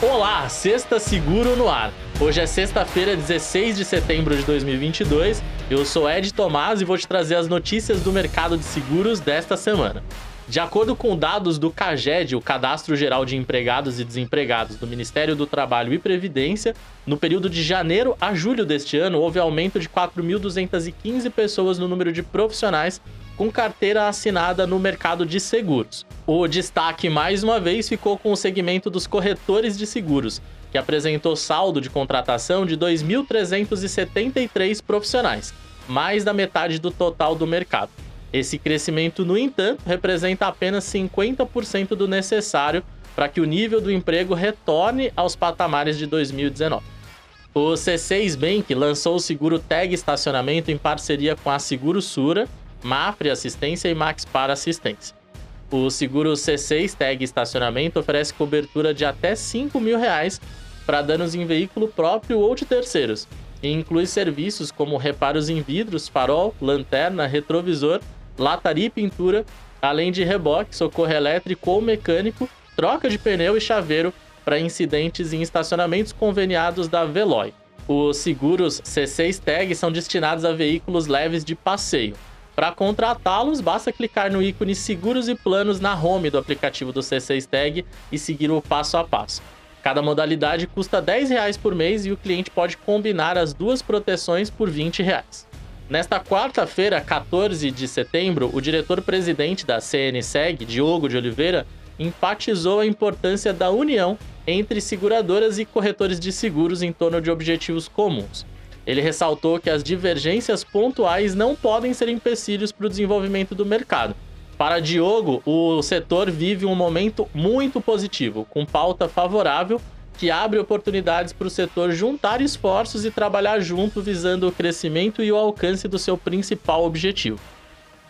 Olá, Sexta Seguro no ar. Hoje é sexta-feira, 16 de setembro de 2022. Eu sou Ed Tomás e vou te trazer as notícias do mercado de seguros desta semana. De acordo com dados do CAGED, o Cadastro Geral de Empregados e Desempregados do Ministério do Trabalho e Previdência, no período de janeiro a julho deste ano, houve aumento de 4.215 pessoas no número de profissionais com carteira assinada no mercado de seguros. O destaque, mais uma vez, ficou com o segmento dos corretores de seguros, que apresentou saldo de contratação de 2.373 profissionais, mais da metade do total do mercado. Esse crescimento, no entanto, representa apenas 50% do necessário para que o nível do emprego retorne aos patamares de 2019. O C6 Bank lançou o seguro Tag Estacionamento em parceria com a Seguro Sura Mafre Assistência e Max Para Assistência. O seguro C6 Tag Estacionamento oferece cobertura de até 5 mil reais para danos em veículo próprio ou de terceiros, e inclui serviços como reparos em vidros, farol, lanterna, retrovisor, lataria e pintura, além de reboque, socorro elétrico ou mecânico, troca de pneu e chaveiro para incidentes em estacionamentos conveniados da Veloy. Os seguros C6 Tag são destinados a veículos leves de passeio, para contratá-los, basta clicar no ícone Seguros e Planos na home do aplicativo do C6 Tag e seguir o passo a passo. Cada modalidade custa R$ por mês e o cliente pode combinar as duas proteções por R$ reais. Nesta quarta-feira, 14 de setembro, o diretor-presidente da CNSEG, Diogo de Oliveira, enfatizou a importância da união entre seguradoras e corretores de seguros em torno de objetivos comuns. Ele ressaltou que as divergências pontuais não podem ser empecilhos para o desenvolvimento do mercado. Para Diogo, o setor vive um momento muito positivo, com pauta favorável que abre oportunidades para o setor juntar esforços e trabalhar junto visando o crescimento e o alcance do seu principal objetivo.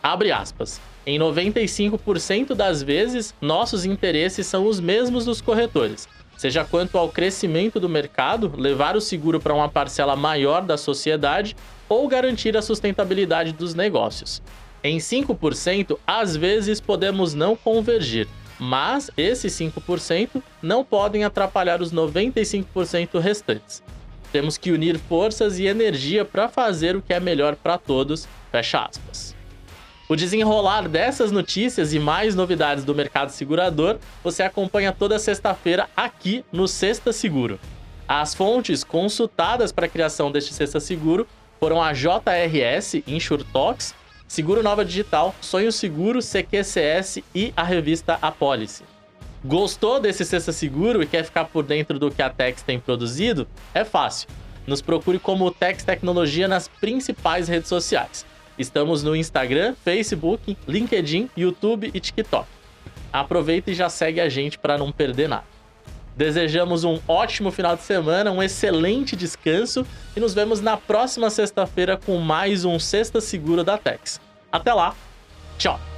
Abre aspas. Em 95% das vezes, nossos interesses são os mesmos dos corretores seja quanto ao crescimento do mercado, levar o seguro para uma parcela maior da sociedade ou garantir a sustentabilidade dos negócios. Em 5%, às vezes podemos não convergir, mas esses 5% não podem atrapalhar os 95% restantes. Temos que unir forças e energia para fazer o que é melhor para todos. Fecha aspas. O desenrolar dessas notícias e mais novidades do mercado segurador você acompanha toda sexta-feira aqui no Sexta Seguro. As fontes consultadas para a criação deste Sexta Seguro foram a JRS InsurTalks, Seguro Nova Digital, Sonho Seguro, CQCS e a revista Apólice. Gostou desse Sexta Seguro e quer ficar por dentro do que a Tex tem produzido? É fácil. Nos procure como Tex Tecnologia nas principais redes sociais. Estamos no Instagram, Facebook, LinkedIn, YouTube e TikTok. Aproveita e já segue a gente para não perder nada. Desejamos um ótimo final de semana, um excelente descanso e nos vemos na próxima sexta-feira com mais um Sexta Segura da Tex. Até lá, tchau!